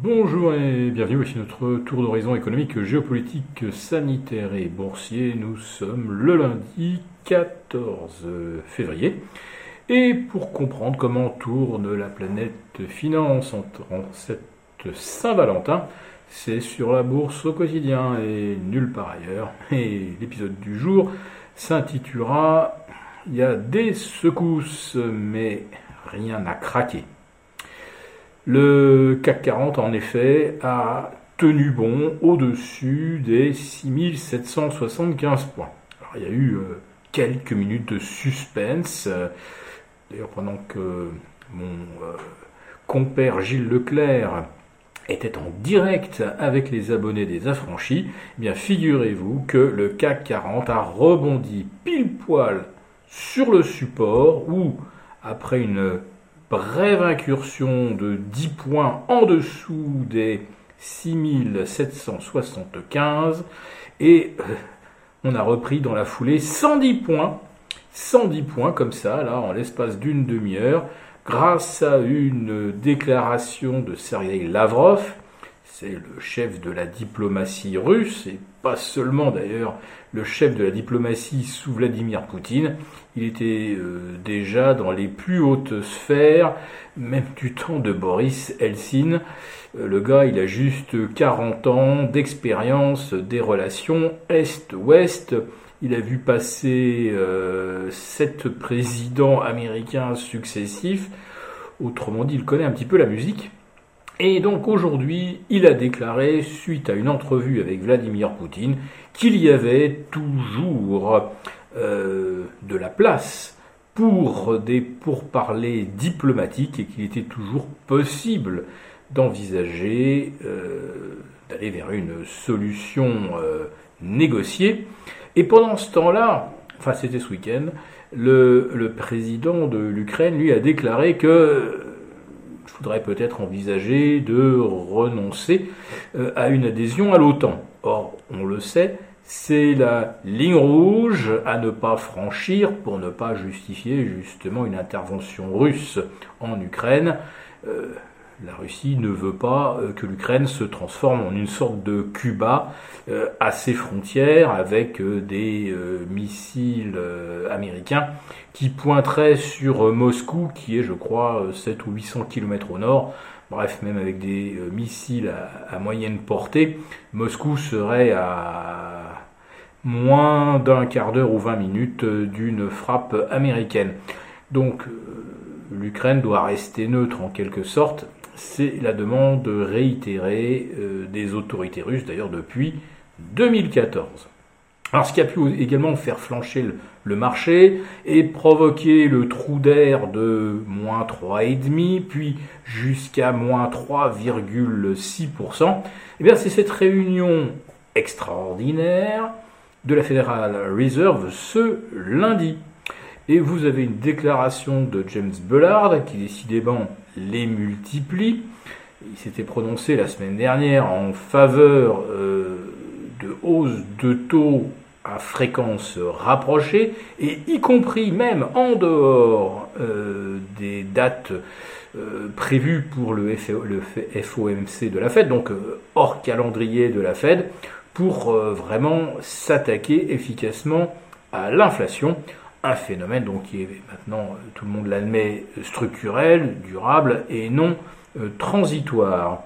Bonjour et bienvenue, voici notre tour d'horizon économique, géopolitique, sanitaire et boursier. Nous sommes le lundi 14 février. Et pour comprendre comment tourne la planète finance en cette Saint-Valentin, c'est sur la bourse au quotidien et nulle part ailleurs. Et l'épisode du jour s'intitulera Il y a des secousses, mais rien n'a craqué. Le CAC 40, en effet, a tenu bon au-dessus des 6775 points. Alors, il y a eu euh, quelques minutes de suspense. D'ailleurs, pendant que mon euh, compère Gilles Leclerc était en direct avec les abonnés des affranchis, eh bien figurez-vous que le CAC 40 a rebondi pile poil sur le support où, après une brève incursion de 10 points en dessous des 6775 et euh, on a repris dans la foulée 110 points, 110 points comme ça, là, en l'espace d'une demi-heure, grâce à une déclaration de Sergei Lavrov, c'est le chef de la diplomatie russe, et pas seulement d'ailleurs le chef de la diplomatie sous Vladimir Poutine. Il était euh, déjà dans les plus hautes sphères, même du temps de Boris Helsin. Euh, le gars, il a juste 40 ans d'expérience des relations Est-Ouest. Il a vu passer euh, sept présidents américains successifs. Autrement dit, il connaît un petit peu la musique. Et donc aujourd'hui, il a déclaré, suite à une entrevue avec Vladimir Poutine, qu'il y avait toujours euh, de la place pour des pourparlers diplomatiques et qu'il était toujours possible d'envisager euh, d'aller vers une solution euh, négociée. Et pendant ce temps-là, enfin c'était ce week-end, le, le président de l'Ukraine lui a déclaré que faudrait peut-être envisager de renoncer euh, à une adhésion à l'OTAN. Or, on le sait, c'est la ligne rouge à ne pas franchir pour ne pas justifier justement une intervention russe en Ukraine. Euh, la Russie ne veut pas euh, que l'Ukraine se transforme en une sorte de Cuba euh, à ses frontières avec euh, des missiles américains qui pointeraient sur Moscou, qui est, je crois, 7 ou 800 km au nord. Bref, même avec des missiles à, moyenne portée, Moscou serait à moins d'un quart d'heure ou 20 minutes d'une frappe américaine. Donc, l'Ukraine doit rester neutre en quelque sorte c'est la demande réitérée euh, des autorités russes, d'ailleurs depuis 2014. Alors ce qui a pu également faire flancher le, marché et provoquer le trou d'air de moins 3,5, puis jusqu'à moins 3,6%, eh bien c'est cette réunion extraordinaire de la Federal Reserve ce lundi. Et vous avez une déclaration de James Bullard qui décidément les multiplie. Il s'était prononcé la semaine dernière en faveur euh, de hausse de taux à fréquence rapprochée, et y compris même en dehors euh, des dates euh, prévues pour le, le, FOMC de la Fed, donc hors calendrier de la Fed, pour vraiment s'attaquer efficacement à l'inflation un phénomène qui est maintenant, euh, tout le monde l'admet, structurel, durable et non euh, transitoire.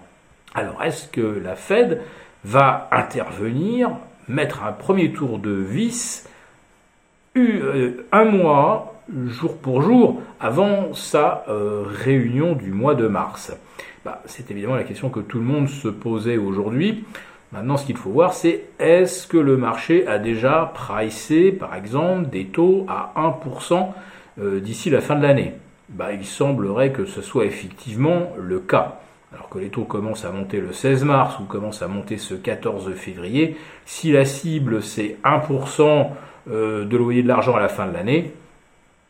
Alors est-ce que la Fed va intervenir, mettre un premier tour de vis euh, un mois, jour pour jour, avant sa réunion du mois de mars? Bah, C'est évidemment la question que tout le monde se posait aujourd'hui. Maintenant, ce qu'il faut voir, c'est est-ce que le marché a déjà pricé, par exemple, des taux à 1% euh, d'ici la fin de l'année? Bah, Il semblerait que ce soit effectivement le cas. Alors que les taux commencent à monter le 16 mars ou commencent à monter ce 14 février, si la cible c'est 1% euh, de loyer de l'argent à la fin de l'année,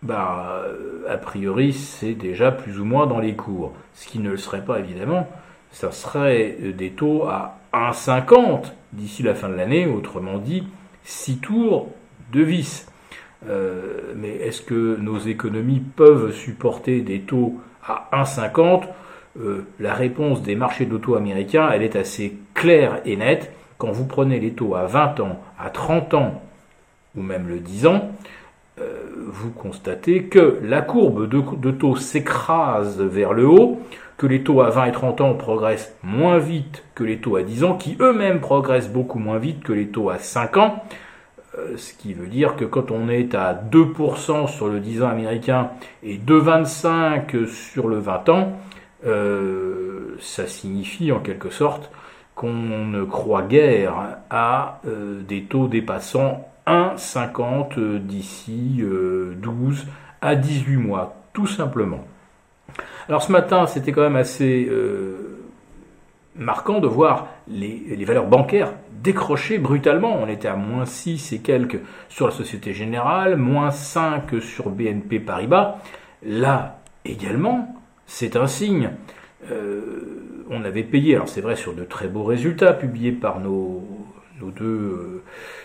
bah, a priori c'est déjà plus ou moins dans les cours. Ce qui ne le serait pas évidemment, ça serait des taux à 1,50 d'ici la fin de l'année, autrement dit 6 tours de vis. Euh, mais est-ce que nos économies peuvent supporter des taux à 1,50 la réponse des marchés d'auto américains, elle est assez claire et nette. Quand vous prenez les taux à 20 ans, à 30 ans, ou même le 10 ans, vous constatez que la courbe de, taux s'écrase vers le haut, que les taux à 20 et 30 ans progressent moins vite que les taux à 10 ans, qui eux-mêmes progressent beaucoup moins vite que les taux à 5 ans. Euh, ce qui veut dire que quand on est à 2% sur le 10 ans américain et 2,25 sur le 20 ans, euh, ça signifie en quelque sorte qu'on ne croit guère à euh, des taux dépassant 1,50 d'ici 12 à 18 mois, tout simplement. Alors ce matin, c'était quand même assez marquant de voir les, valeurs bancaires décroché brutalement. On était à moins 6 et quelques sur la Société Générale, moins 5 sur BNP Paribas. Là également, c'est un signe. Euh, on avait payé, alors c'est vrai sur de très beaux résultats publiés par nos, deux, euh,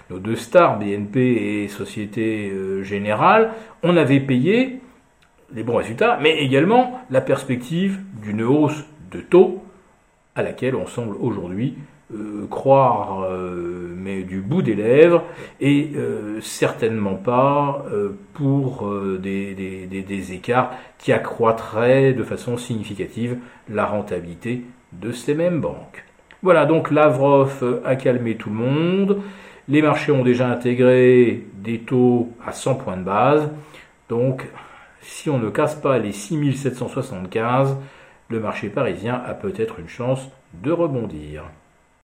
nos deux stars, BNP et Société euh, Générale, on avait payé les bons résultats, mais également la perspective d'une hausse de taux à laquelle on semble aujourd'hui euh, croire, euh, mais du bout des lèvres, et euh, certainement pas pour des, des, écarts qui accroîtraient de façon significative la rentabilité de ces mêmes banques. Voilà, donc Lavrov a calmé tout le monde. Les marchés ont déjà intégré des taux à 100 points de base. Donc, si on ne casse pas les 6775, le marché parisien a peut-être une chance de rebondir.